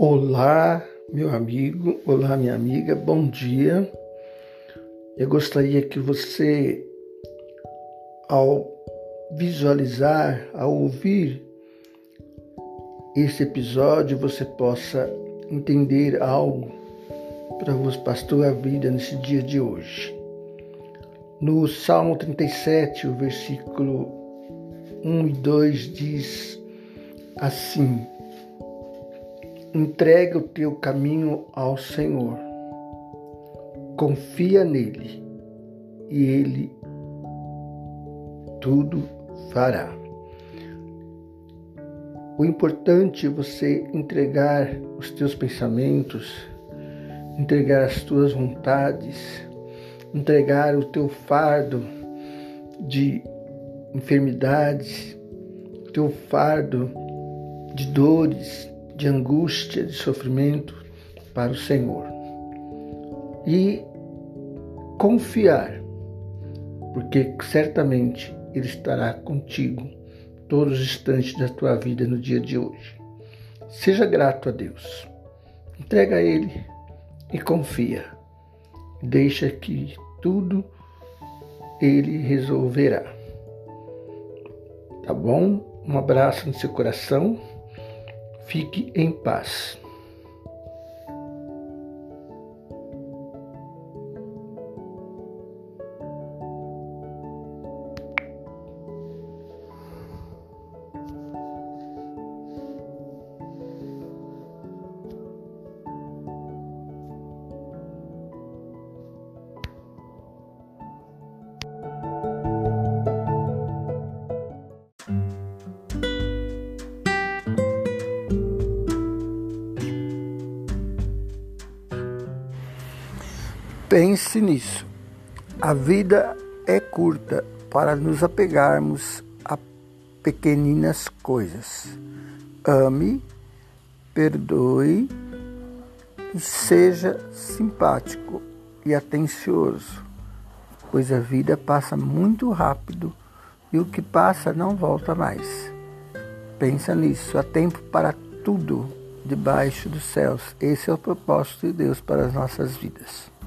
Olá, meu amigo, olá, minha amiga, bom dia. Eu gostaria que você, ao visualizar, ao ouvir esse episódio, você possa entender algo para vos pastorear a vida nesse dia de hoje. No Salmo 37, o versículo 1 e 2 diz assim: Entrega o teu caminho ao Senhor. Confia nele e ele tudo fará. O importante é você entregar os teus pensamentos, entregar as tuas vontades, entregar o teu fardo de enfermidades, o teu fardo de dores, de angústia, de sofrimento para o Senhor. E confiar, porque certamente Ele estará contigo todos os instantes da tua vida no dia de hoje. Seja grato a Deus. Entrega a Ele e confia. Deixa que tudo Ele resolverá. Tá bom? Um abraço no seu coração. Fique em paz. Pense nisso. A vida é curta para nos apegarmos a pequeninas coisas. Ame, perdoe, seja simpático e atencioso, pois a vida passa muito rápido e o que passa não volta mais. Pensa nisso, há tempo para tudo debaixo dos céus. Esse é o propósito de Deus para as nossas vidas.